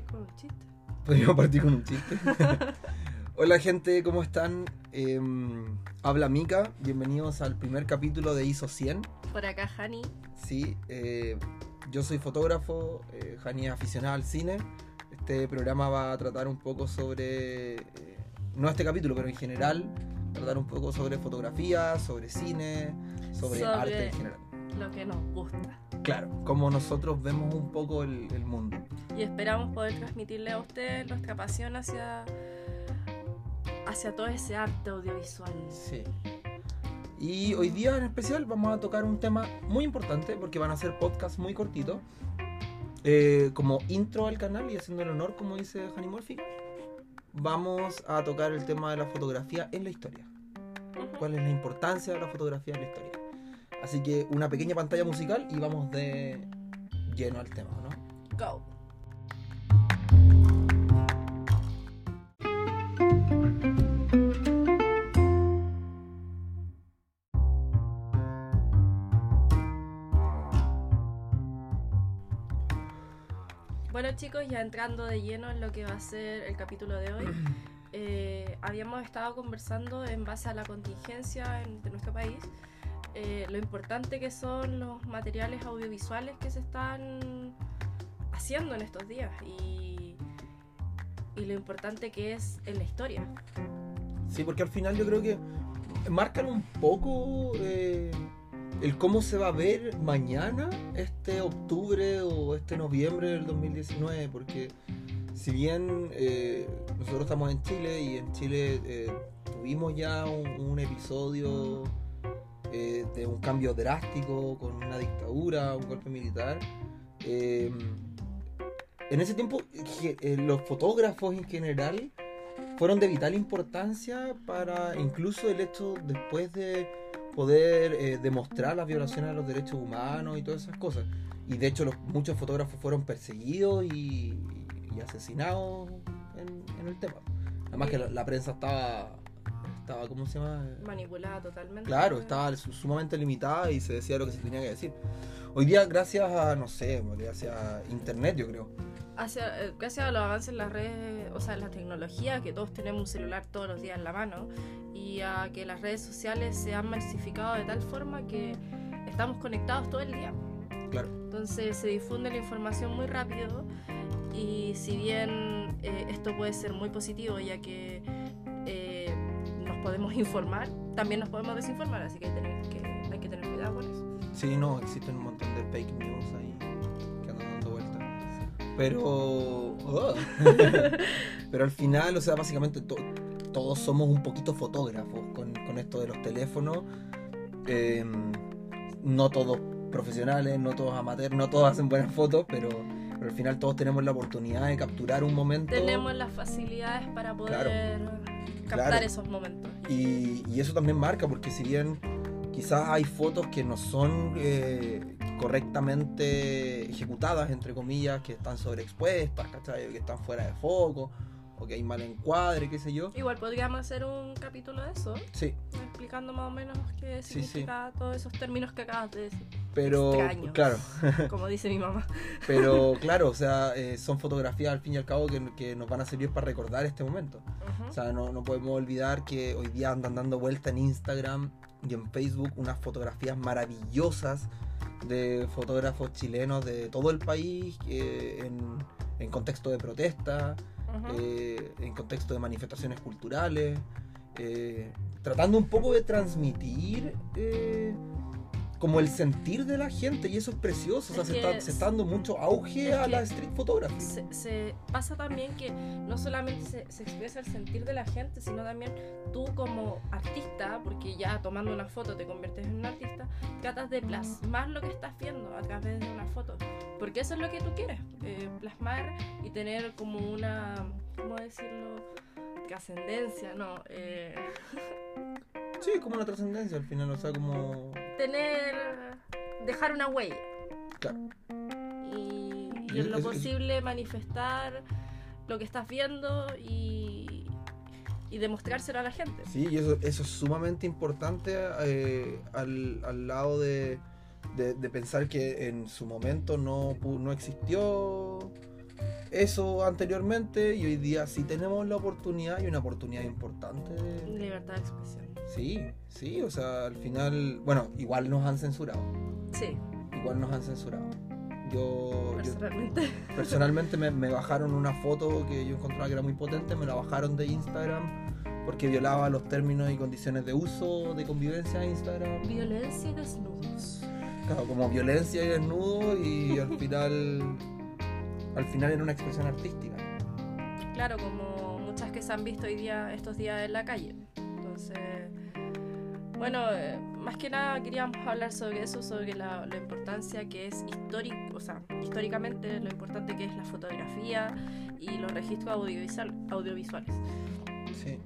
partir con un chiste. Podríamos partir con un chiste. Hola gente, ¿cómo están? Em, habla Mika, bienvenidos al primer capítulo de ISO 100. Por acá, Hani. Sí, eh, yo soy fotógrafo, eh, Hani es aficionada al cine. Este programa va a tratar un poco sobre, eh, no este capítulo, pero en general, tratar un poco sobre fotografía, sobre cine, sobre, Sobre- arte en general. Lo que nos gusta. Claro, como nosotros vemos un poco el, el mundo. Y esperamos poder transmitirle a usted nuestra pasión hacia, hacia todo ese arte audiovisual. Sí. Y hoy día en especial vamos a tocar un tema muy importante porque van a ser podcasts muy cortitos. Eh, como intro al canal y haciendo el honor, como dice Hani Murphy, vamos a tocar el tema de la fotografía en la historia. ¿Cuál es la importancia de la fotografía en la historia? Así que una pequeña pantalla musical y vamos de lleno al tema, ¿no? Go. Bueno chicos, ya entrando de lleno en lo que va a ser el capítulo de hoy, eh, habíamos estado conversando en base a la contingencia en- de nuestro país, eh, lo importante que son los materiales audiovisuales que se están haciendo en estos días y, y lo importante que es en la historia. Sí, porque al final yo creo que marcan un poco eh, el cómo se va a ver mañana este octubre o este noviembre del 2019, porque si bien eh, nosotros estamos en Chile y en Chile tuvimos ya un episodio eh, de un cambio drástico con una dictadura, un golpe militar, eh, en ese tiempo eh, los fotógrafos en general fueron de vital importancia para incluso el hecho después de poder eh, demostrar las violaciones a los derechos humanos y todas esas cosas. Y de hecho muchos fotógrafos fueron perseguidos y, asesinados en, el tema. Además que la prensa estaba, estaba, ¿cómo se llama? Manipulada totalmente. Claro, estaba su- sumamente limitada y se decía lo que se tenía que decir. Hoy día, gracias a, no sé, gracias a internet, yo creo. Hacia- eh, gracias a los avances en las redes, o sea, en la tecnología, que todos tenemos un celular todos los días en la mano, y a que las redes sociales se han masificado de tal forma que estamos conectados todo el día. Claro. Entonces se difunde la información muy rápido y si bien eh, esto puede ser muy positivo ya que podemos informar, también nos podemos desinformar, así que hay, tener que hay que tener cuidado con eso. Sí, no, existen un montón de fake news ahí que andan dando vueltas. Pero. ugh. Pero al final, o sea, básicamente to- todos somos un poquito fotógrafos con, con esto de los teléfonos. Eh, no todos profesionales, no todos amateurs, no todos hacen buenas fotos, pero, pero al final todos tenemos la oportunidad de capturar un momento. Tenemos las facilidades para poder captar Claro. esos momentos. Y, y eso también marca, porque si bien quizás hay fotos que no son eh, correctamente ejecutadas, entre comillas, que están sobreexpuestas, ¿cachai? que están fuera de foco, o que hay mal encuadre, qué sé yo. Igual podríamos hacer un capítulo de eso, Sí, explicando más o menos qué Sí, sí. significa todos esos términos que acabas de decir, pero Extraño. claro, como dice mi mamá. pero claro, o sea, eh, son fotografías al fin y al cabo que, que nos van a servir para recordar este momento. Ujú. O sea, no, no podemos olvidar que hoy día andan dando vuelta en Instagram y en Facebook unas fotografías maravillosas de fotógrafos chilenos de todo el país eh, en, en contexto de protesta, Ujú. eh, en contexto de manifestaciones culturales, eh, tratando un poco de transmitir eh, como el sentir de la gente y eso es precioso, o sea, Es se, está, se está dando mucho auge a la street photography. se, se pasa también que no solamente se, se expresa el sentir de la gente, sino también tú como artista, porque ya tomando una foto te conviertes en un artista, tratas de plasmar lo que estás viendo a través de una foto. Porque eso es lo que tú quieres, eh, plasmar y tener como una, ¿cómo decirlo? Trascendencia, ¿no? Eh, Sí, como una trascendencia al final, o sea, como... tener, dejar una huella. Claro. Y, y Y en lo eso- eso- posible manifestar lo que estás viendo y, y demostrárselo a la gente. Sí, y eso, eso es sumamente importante eh, al, al lado de, de- de pensar que en su momento no, no existió eso anteriormente y hoy día sí tenemos la oportunidad y una oportunidad importante. de- Libertad de expresión. Sí, sí, o sea, al final, bueno, igual nos han censurado, Sí, igual nos han censurado. Yo, yo personalmente. personalmente me, me bajaron una foto que yo encontraba que era muy potente, me la bajaron de Instagram porque violaba los términos y condiciones de uso de convivencia de Instagram. Violencia y desnudos. Claro, como violencia y desnudo y al final al final era una expresión artística. Claro, como muchas que se han visto hoy día, estos días en la calle. Entonces, bueno, eh, más que nada queríamos hablar sobre eso, sobre la, la importancia que es histórico, o sea, históricamente lo importante que es la fotografía y los registros audiovisual, audiovisuales. Sí.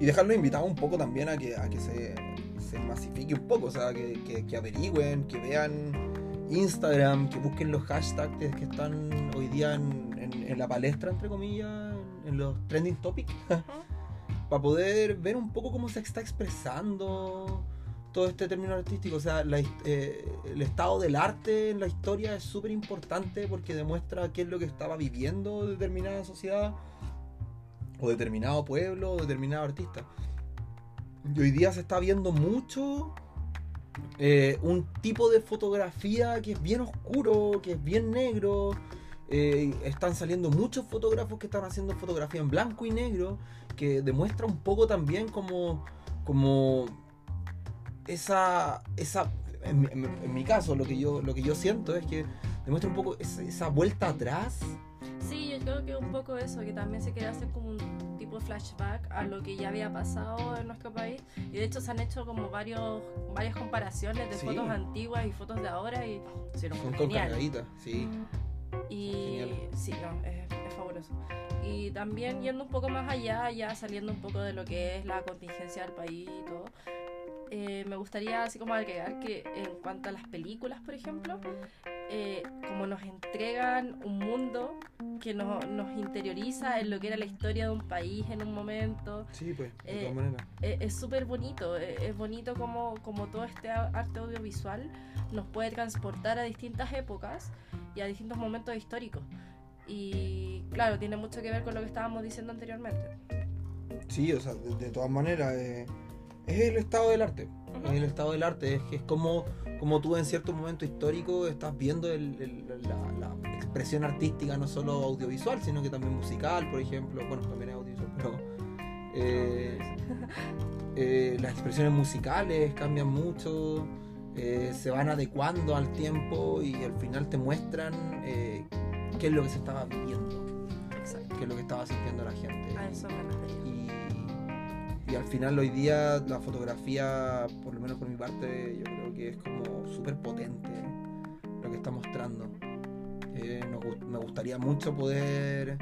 Y dejarlo invitado un poco también a que, a que se, se masifique un poco, o sea, que, que- que averigüen, que vean Instagram, que busquen los hashtags que están hoy día en, en- en la palestra, entre comillas, en, en los trending topics, para poder ver un poco cómo se está expresando todo este término artístico. O sea, la eh, el estado del arte en la historia es súper importante porque demuestra qué es lo que estaba viviendo determinada sociedad o determinado pueblo o determinado artista. Y hoy día se está viendo mucho eh, un tipo de fotografía que es bien oscuro, que es bien negro. Eh, están saliendo muchos fotógrafos que están haciendo fotografía en blanco y negro, que demuestra un poco también como, como esa, esa en, mi- caso, lo que yo, lo que yo siento es que demuestra un poco esa, esa vuelta atrás Sí, yo creo que un poco eso, que también se quiere hacer como un tipo flashback a lo que ya había pasado en nuestro país. Y de hecho se han hecho como varios, varias comparaciones de Sí. fotos antiguas y fotos de ahora y sí, son con genial. sí. Y Genial. sí, no, es, es fabuloso. Y también yendo un poco más allá, ya saliendo un poco de lo que es la contingencia del país y todo, eh, me gustaría así como agregar que en cuanto a las películas, por ejemplo, eh, como nos entregan un mundo que nos, nos interioriza en lo que era la historia de un país en un momento, Sí, pues, de Eh, todas maneras. eh, es súper bonito, eh, es bonito como, como todo este a- arte audiovisual nos puede transportar a distintas épocas y a distintos momentos históricos. Y claro, tiene mucho que ver con lo que estábamos diciendo anteriormente. Sí, o sea, de, de todas maneras, eh, es el estado del arte. Es el estado del arte, es, es como, como tú en cierto momento histórico estás viendo el- el- la, la expresión artística, no solo audiovisual, sino que también musical, por ejemplo. Bueno, también es audiovisual, pero eh, eh, las expresiones musicales cambian mucho, eh, se van adecuando al tiempo y al final te muestran qué es lo que se estaba viviendo, Exacto. qué es lo que estaba sintiendo la gente. A eso me refería. Y, al final hoy día la fotografía, por lo menos por mi parte, yo creo que es como súper potente lo que está mostrando. Eh, nos me gustaría mucho poder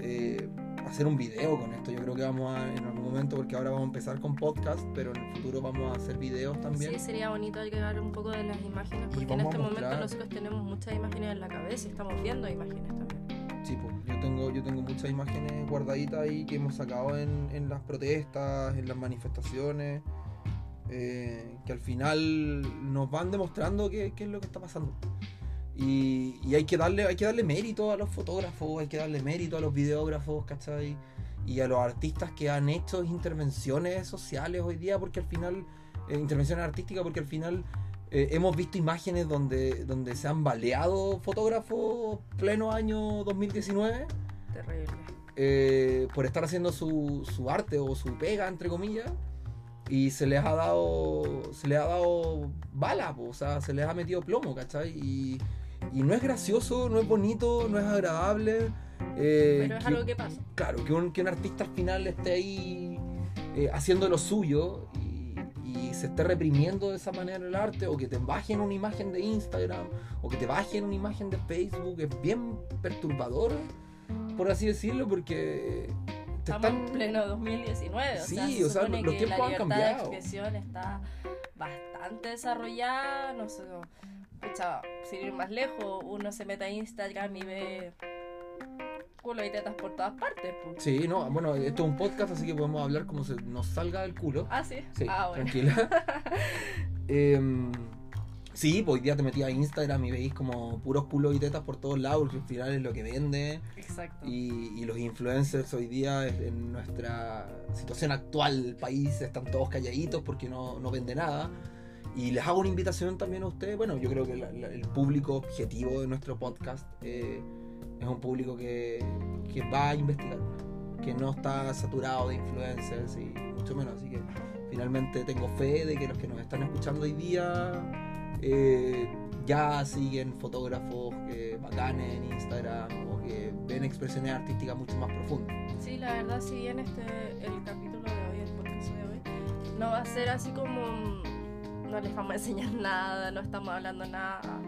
eh, hacer un video con esto. Yo creo que vamos a en algún momento, porque ahora vamos a empezar con podcast, pero en el futuro vamos a hacer videos también. Sí, sería bonito agregar un poco de las imágenes, porque en este momento mostrar- nosotros tenemos muchas imágenes en la cabeza y estamos viendo imágenes también. Tengo, yo tengo muchas imágenes guardaditas ahí que hemos sacado en, en las protestas, en las manifestaciones, eh, que al final nos van demostrando qué, qué es lo que está pasando. Y, y hay, que darle, hay que darle mérito a los fotógrafos, hay que darle mérito a los videógrafos, ¿cachai? Y a los artistas que han hecho intervenciones sociales hoy día, porque al final, eh, intervenciones artísticas, porque al final eh, hemos visto imágenes donde, donde se han baleado fotógrafos pleno año 2019 Terrible. eh, por estar haciendo su, su arte o su pega, entre comillas, y se les ha dado se les ha dado bala, po, o sea, se les ha metido plomo, ¿cachai? Y, y no es gracioso, no es bonito, no es agradable. eh, Pero es algo que pasa. Claro, que un, que un artista al final esté ahí eh, haciendo lo suyo y, se esté reprimiendo de esa manera el arte, o que te bajen una imagen de Instagram, o que te bajen una imagen de Facebook, es bien perturbador, por así decirlo, porque te Estamos están... en pleno 2019, o Sí, sea, se o sea, los tiempos la han cambiado. de expresión está bastante desarrollada, no sé, no- pucha, sin ir más lejos, uno se mete a Instagram y ve culo y tetas por todas partes, pues. Sí, no, bueno, esto es un podcast, así que podemos hablar como se nos salga del culo. Ah, sí. Sí, ah, bueno. tranquila. Em, Sí, pues hoy día te metí a Instagram y veis como puros culos y tetas por todos lados, porque al final es lo que vende. Exacto. Y, y los influencers hoy día en nuestra situación actual del país están todos calladitos porque no, no vende nada. Y les hago una invitación también a ustedes. Bueno, yo creo que la- la- el público objetivo de nuestro podcast eh, es un público que, que va a investigar, que no está saturado de influencers y mucho menos. Así que finalmente tengo fe de que los que nos están escuchando hoy día eh, ya siguen fotógrafos que bacanes en Instagram o que ven expresiones artísticas mucho más profundas. Sí, la verdad, si bien este el capítulo de hoy, el podcast de hoy, no va a ser así como no les vamos a enseñar nada, no estamos hablando nada,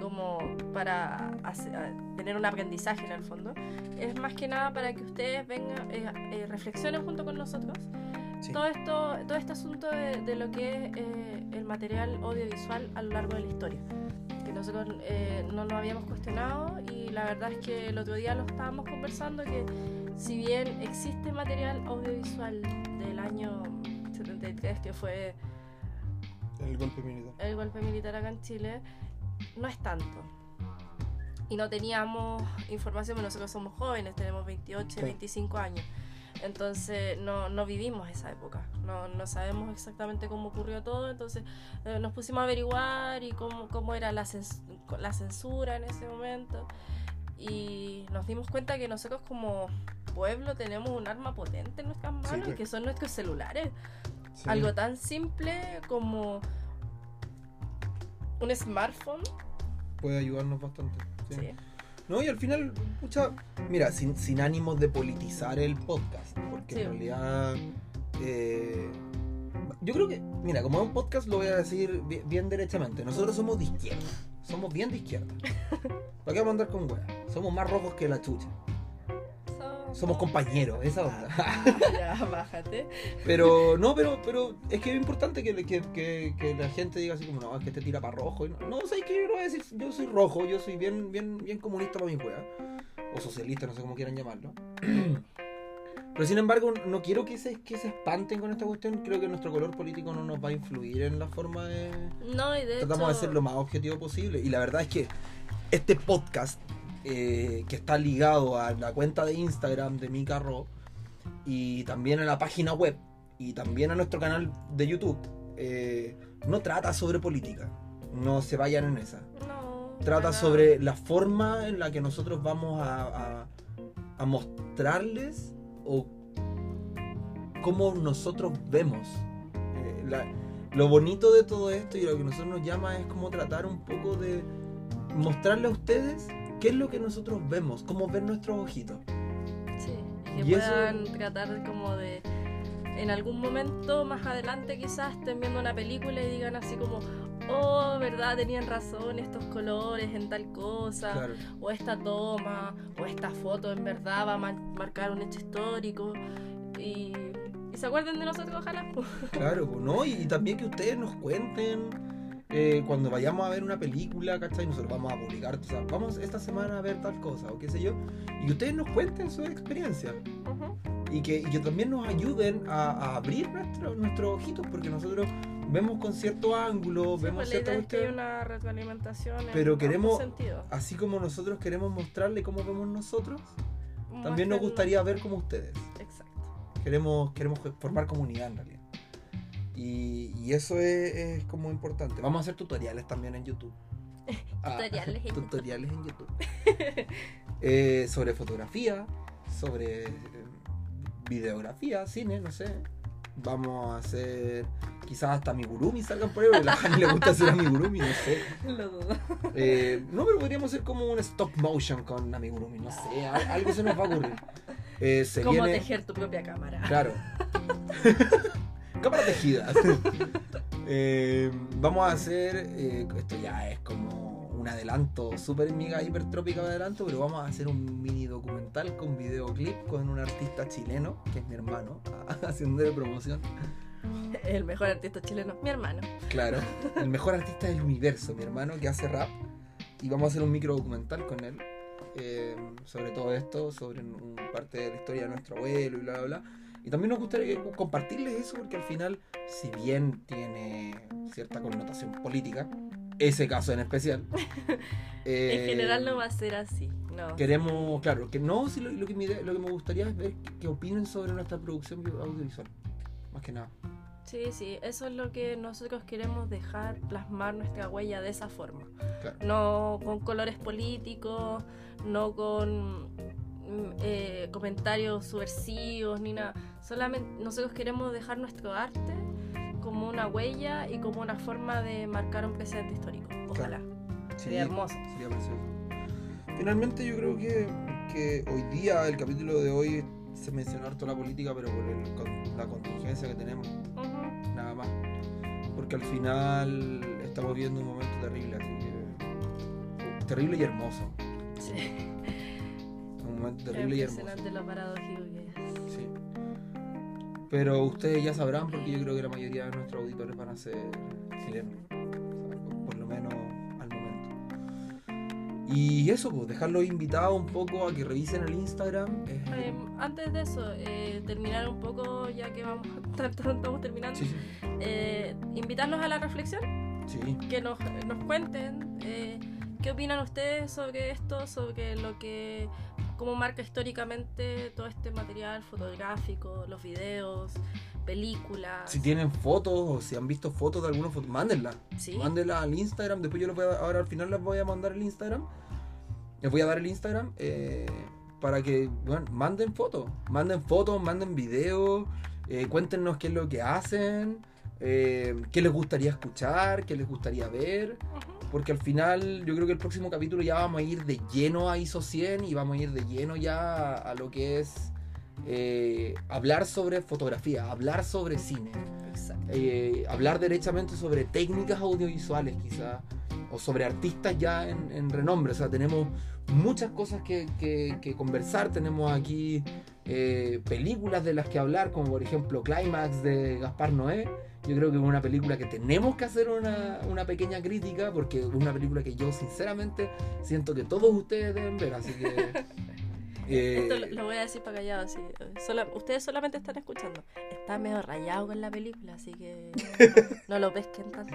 como para hacer- tener un aprendizaje en el fondo. Es más que nada para que ustedes vengan, eh, eh, reflexionen junto con nosotros Sí. todo esto, todo este asunto de, de lo que es eh, el material audiovisual a lo largo de la historia. Que nosotros eh, no nos habíamos cuestionado y la verdad es que el otro día lo estábamos conversando que si bien existe material audiovisual del año 73 que fue El golpe militar. el golpe militar acá en Chile, no es tanto. Y no teníamos información, pero nosotros somos jóvenes, tenemos 28, Sí. 25 años. Entonces no, no vivimos esa época, no, no sabemos exactamente cómo ocurrió todo, entonces eh, nos pusimos a averiguar y cómo, cómo era la, cens- la censura en ese momento y nos dimos cuenta que nosotros como pueblo tenemos un arma potente en nuestras manos, pues. que son nuestros celulares. Sí. Algo tan simple como un smartphone. puede ayudarnos bastante. sí. Sí. No, y al final, mucha, mira, sin, sin ánimos de politizar el podcast, porque Sí. en realidad eh, yo creo que, mira, como es un podcast lo voy a decir bien, bien derechamente, nosotros somos de izquierda, somos bien de izquierda. ¿Para qué vamos a andar con weas? Somos más rojos que la chucha. Somos compañeros, esa onda. ya, bájate. Pero no, pero, pero es que es importante que, que, que, que la gente diga así como, no, es que te tira para rojo. Y no, no sé que yo no voy a decir, yo soy rojo, yo soy bien, bien, bien comunista para mi juega. O socialista, no sé cómo quieran llamarlo. Pero sin embargo, no quiero que se, que se espanten con esta cuestión. Creo que nuestro color político no nos va a influir en la forma de... No, y de Tratamos de ser lo más objetivo posible. Y la verdad es que este podcast, eh, que está ligado a la cuenta de Instagram de Mika Ro, y también a la página web, y también a nuestro canal de YouTube, eh, no trata sobre política. No se vayan en esa. no, Trata sobre la forma en la que nosotros vamos a, a- a mostrarles o cómo nosotros vemos. Eh, la- lo bonito de todo esto y lo que nosotros nos llama es como tratar un poco de mostrarle a ustedes qué es lo que nosotros vemos, cómo ven nuestros ojitos. Sí, y que Y eso- puedan tratar como de. En algún momento más adelante, quizás estén viendo una película y digan así como: Oh, verdad, tenían razón estos colores en tal cosa. Claro. o esta toma, o esta foto en verdad va a mar- marcar un hecho histórico. Y, y se acuerden de nosotros, ojalá. Claro, ¿no? Y, y también que ustedes nos cuenten eh, cuando vayamos a ver una película, ¿cachai? Nosotros vamos a publicar, o sea, vamos esta semana a ver tal cosa, o qué sé yo, y ustedes nos cuenten su experiencia. Ujú. Y que, y que también nos ayuden a, a abrir nuestro- nuestros ojitos, porque nosotros vemos con cierto ángulo, Sí, vemos pues cierta es que cuestión, una retroalimentación en Pero ambos queremos- así como nosotros queremos mostrarle cómo vemos nosotros, también nos gustaría ver como ustedes. Exacto. Queremos, queremos formar comunidad en realidad. Y, y eso es, es como importante. Vamos a hacer tutoriales también en YouTube. Ah, Tutoriales en YouTube. tutoriales en YouTube. Eh, sobre fotografía, sobre eh, videografía, cine, no sé. Vamos a hacer quizás hasta amigurumi salgan por ahí, porque a la Jani le gusta hacer amigurumi, no sé. Lo dudo. Eh, no, pero podríamos hacer como un stop motion con amigurumi, no sé, al- algo se nos va a ocurrir. Eh, se viene- tejer tu propia cámara. Claro. Cámara tejida. Eh, vamos a hacer. eh, esto ya es como un adelanto, súper mega hipertrópico de adelanto, pero vamos a hacer un mini documental con videoclip con un artista chileno, que es mi hermano, haciendo de promoción. El mejor artista chileno, mi hermano. Claro, el mejor artista del universo, mi hermano, que hace rap. Y vamos a hacer un micro documental con él eh, sobre todo esto, sobre un- parte de la historia de nuestro abuelo y bla, bla, bla. Y también nos gustaría compartirles eso porque al final, si bien tiene cierta connotación política, ese caso en especial. en general no va a ser así. No. Queremos, claro, que no, sí, lo, lo que me, lo que me gustaría es ver qué opinen sobre nuestra producción audiovisual. Más que nada. Sí, sí, eso es lo que nosotros queremos dejar, plasmar nuestra huella de esa forma. No con colores políticos, no con eh, comentarios subversivos ni nada. Solamente nosotros queremos dejar nuestro arte como una huella y como una forma de marcar un presente histórico. Ojalá. Sería hermoso. Sería precioso. Finalmente yo creo que, que hoy día, el capítulo de hoy, se menciona toda la política, pero por la contingencia que tenemos nada más. Porque al final estamos viendo un momento terrible, así que. Terrible y hermoso. Sí. Un momento terrible y hermoso. lo paradójico que es. Sí. Pero ustedes ya sabrán, porque yo creo que la mayoría de nuestros auditores van a ser chilenos. por lo menos al momento. Y eso, pues, dejarlos invitados un poco a que revisen el Instagram. Eh, antes de eso, eh, terminar un poco, ya que vamos estamos terminando, eh, invitarnos a la reflexión. Que nos, nos cuenten eh, qué opinan ustedes sobre esto, sobre lo que, cómo marca históricamente todo este material fotográfico, los videos, películas. Si tienen fotos o si han visto fotos de alguna foto, mándenla. Mándenla al Instagram. Después yo les voy a, ahora al final les voy a mandar el Instagram. Les voy a dar el Instagram. Eh, para que bueno, manden fotos, manden fotos, manden videos, eh, cuéntenos qué es lo que hacen, eh, qué les gustaría escuchar, qué les gustaría ver, porque al final yo creo que el próximo capítulo ya vamos a ir de lleno a ISO 100 y vamos a ir de lleno ya a lo que es eh, hablar sobre fotografía, hablar sobre cine, hablar derechamente sobre técnicas audiovisuales quizás, o sobre artistas ya en, en renombre, o sea, tenemos muchas cosas que, que, conversar. Tenemos aquí eh, películas de las que hablar, como por ejemplo Climax de Gaspar Noé. Yo creo que es una película que tenemos que hacer una, una, pequeña crítica, porque es una película que yo sinceramente siento que todos ustedes deben ver, así que... Eh, Esto lo, voy a decir para callado, así. ustedes solamente están escuchando. Está medio rayado con la película, así que no lo pesquen tanto.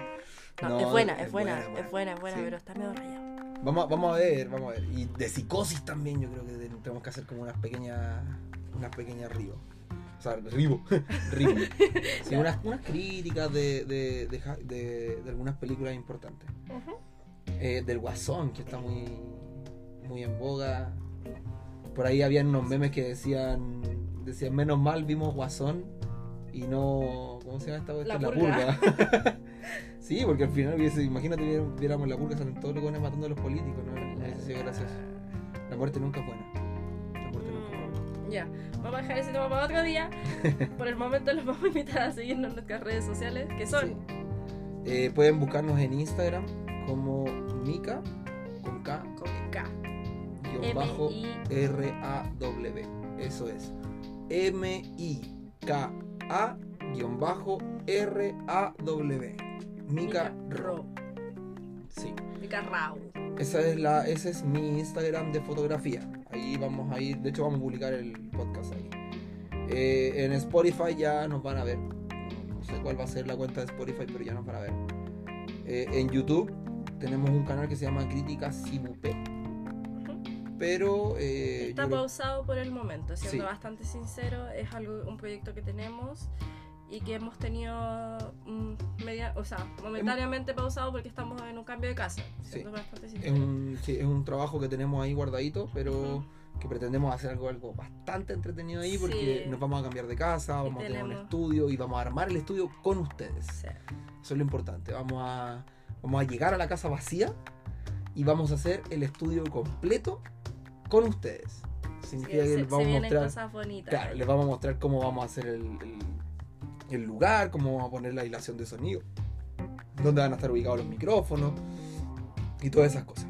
No, es, buena, es, buena, es buena, es buena, pero está medio rayado. Vamos, vamos a ver, vamos a ver. Y de psicosis también yo creo que tenemos que hacer como unas pequeñas unas pequeñas ríos. Sea, ribo. ribo. Sí, unas, unas, críticas de, de, de, de, algunas películas importantes. eh, del Guasón, que está muy, muy en boga. Por ahí habían unos memes que decían, decían, menos mal vimos Guasón y no, ¿cómo se llama esta? La, la purga. Sí, porque al final, imagínate, viéramos la purga, salen todos los jóvenes matando a los políticos, ¿no? Eso sería gracioso. La muerte nunca es buena. Ya, vamos a dejar ese tema para otro día. Por el momento los vamos a invitar a seguirnos en nuestras redes sociales, que son... Eh, pueden buscarnos en Instagram como Mika, con K. Con K. Guión bajo R-A-W. Eso es. M-I-K-A guion bajo R-A-W. Mika Ro. Sí. Mika Rao. Esa es la, ese es mi Instagram de fotografía. Ahí vamos a ir, de hecho vamos a publicar el podcast ahí. Eh, en Spotify ya nos van a ver. No sé cuál va a ser la cuenta de Spotify, pero ya nos van a ver. Eh, en YouTube tenemos un canal que se llama Crítica Sibupe. Pero eh, está pausado por el momento, siendo bastante sincero, es algo un proyecto que tenemos y que hemos tenido mm, media, o sea, momentáneamente pausado porque estamos en un cambio de casa. Sí. Es, un, sí, es un trabajo que tenemos ahí guardadito, pero que pretendemos hacer algo, algo bastante entretenido ahí porque nos vamos a cambiar de casa, vamos a tener un estudio y vamos a armar el estudio con ustedes. Eso es lo importante. Vamos a, vamos a llegar a la casa vacía y vamos a hacer el estudio completo con ustedes. Significa que les vamos a mostrar. Claro, les vamos a mostrar cómo vamos a hacer el el lugar, cómo vamos a poner la aislación de sonido, dónde van a estar ubicados los micrófonos y todas esas cosas.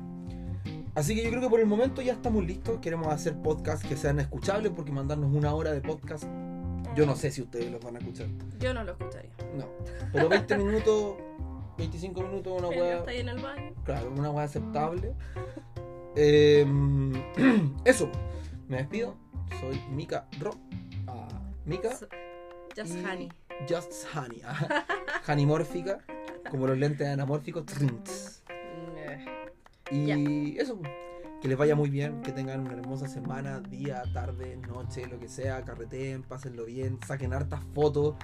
Así que yo creo que por el momento ya estamos listos. Queremos hacer podcasts que sean escuchables porque mandarnos una hora de podcast, yo no sé si ustedes los van a escuchar. Yo no lo escucharía. No. Pero 20 minutos, 25 minutos, una hueá. está ahí en el baño. Claro, una hueá aceptable. Em, eso. Me despido. Soy Mika Ro. Ah, Mika. Just Honey. Just Honey. Honey mórfica, como los lentes anamórficos. Y eso, que les vaya muy bien, que tengan una hermosa semana, día, tarde, noche, lo que sea, carreteen, pásenlo bien, saquen hartas fotos.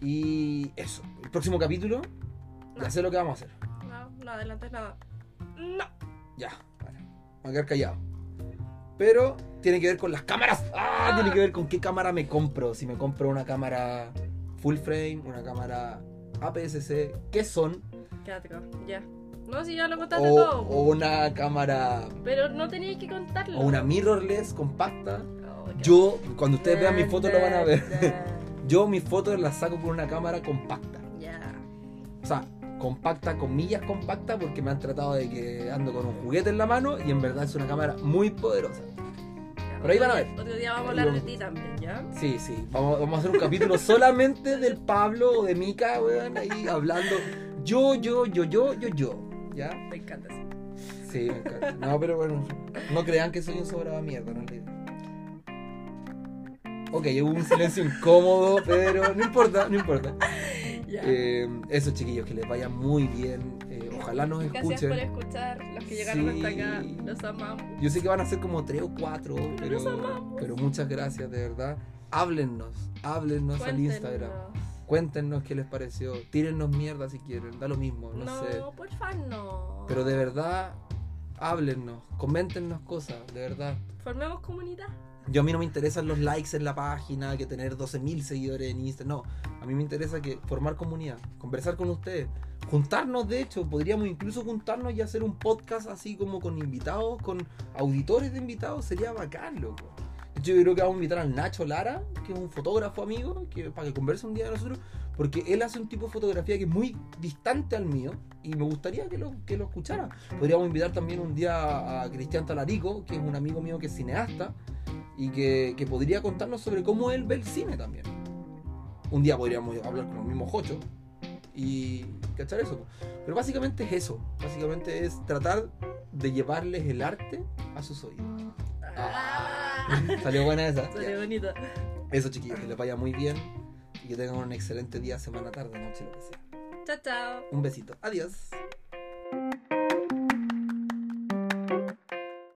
Y eso, el próximo capítulo, ya sé lo que vamos a hacer. No, no adelantes nada. No. Ya, vale. Voy a quedar callado. Pero tiene que ver con las cámaras. ¡Ah! Ah. Tiene que ver con qué cámara me compro. Si me compro una cámara full frame, una cámara APS-C, ¿qué son? Quédate acá. Ya. No, si ya lo contaste O, todo. o una cámara Pero no tenías que contarlo. o una mirrorless compacta. Oh, Yo, cuando ustedes vean mis fotos lo van a ver. Yo mis fotos las saco con una cámara compacta. Ya. O sea, compacta, comillas compacta, porque me han tratado de que ando con un juguete en la mano y en verdad es una cámara muy poderosa. Pero ahí van a ver. Otro día vamos a hablar de ti también, ¿ya? Sí, sí. Vamos, vamos a hacer un capítulo solamente del Pablo o de Mika, weón, ahí hablando yo, yo, yo, yo, yo, yo. ¿Ya? Me encanta eso. Sí, me encanta. No, pero bueno, no crean que soy un sobrado mierda, no es la idea. Ok, hubo un silencio incómodo, pero no importa, no importa. Ya. Eh, eso, chiquillos, que les vaya muy bien. Ojalá nos Gracias escuchen. por escuchar. Los que llegaron Sí. hasta acá, los amamos. Yo sé que van a ser como tres o cuatro, pero, muchas gracias, de verdad. Háblennos, háblennos al Instagram. Cuéntenos. Qué les pareció. Tírennos mierda si quieren, da lo mismo, no, No, sé. porfa, no. Pero de verdad, háblennos, coméntenos cosas, de verdad. Formemos comunidad. Yo a mí no me interesan los likes en la página, que tener 12.000 seguidores en Instagram. No, a mí me interesa que formar comunidad, conversar con ustedes, juntarnos. De hecho, podríamos incluso juntarnos y hacer un podcast así como con invitados, con auditores de invitados. Sería bacán, loco. Yo creo que vamos a invitar al Nacho Lara, que es un fotógrafo amigo, que, para que converse un día de nosotros, porque él hace un tipo de fotografía que es muy distante al mío y me gustaría que lo, que lo escuchara. Podríamos invitar también un día a Cristian Talarico, que es un amigo mío que es cineasta y que, que podría contarnos sobre cómo él ve el cine también. Un día podríamos hablar con los mismos Jocho y cachar eso. Pero básicamente es eso. Básicamente es tratar de llevarles el arte a sus oídos. Ah. Salió buena esa. Salió Ya. bonito. Eso chiquillos, que les vaya muy bien y que tengan un excelente día, semana, tarde, noche, lo que sea. Chao, chao. Un besito. Adiós.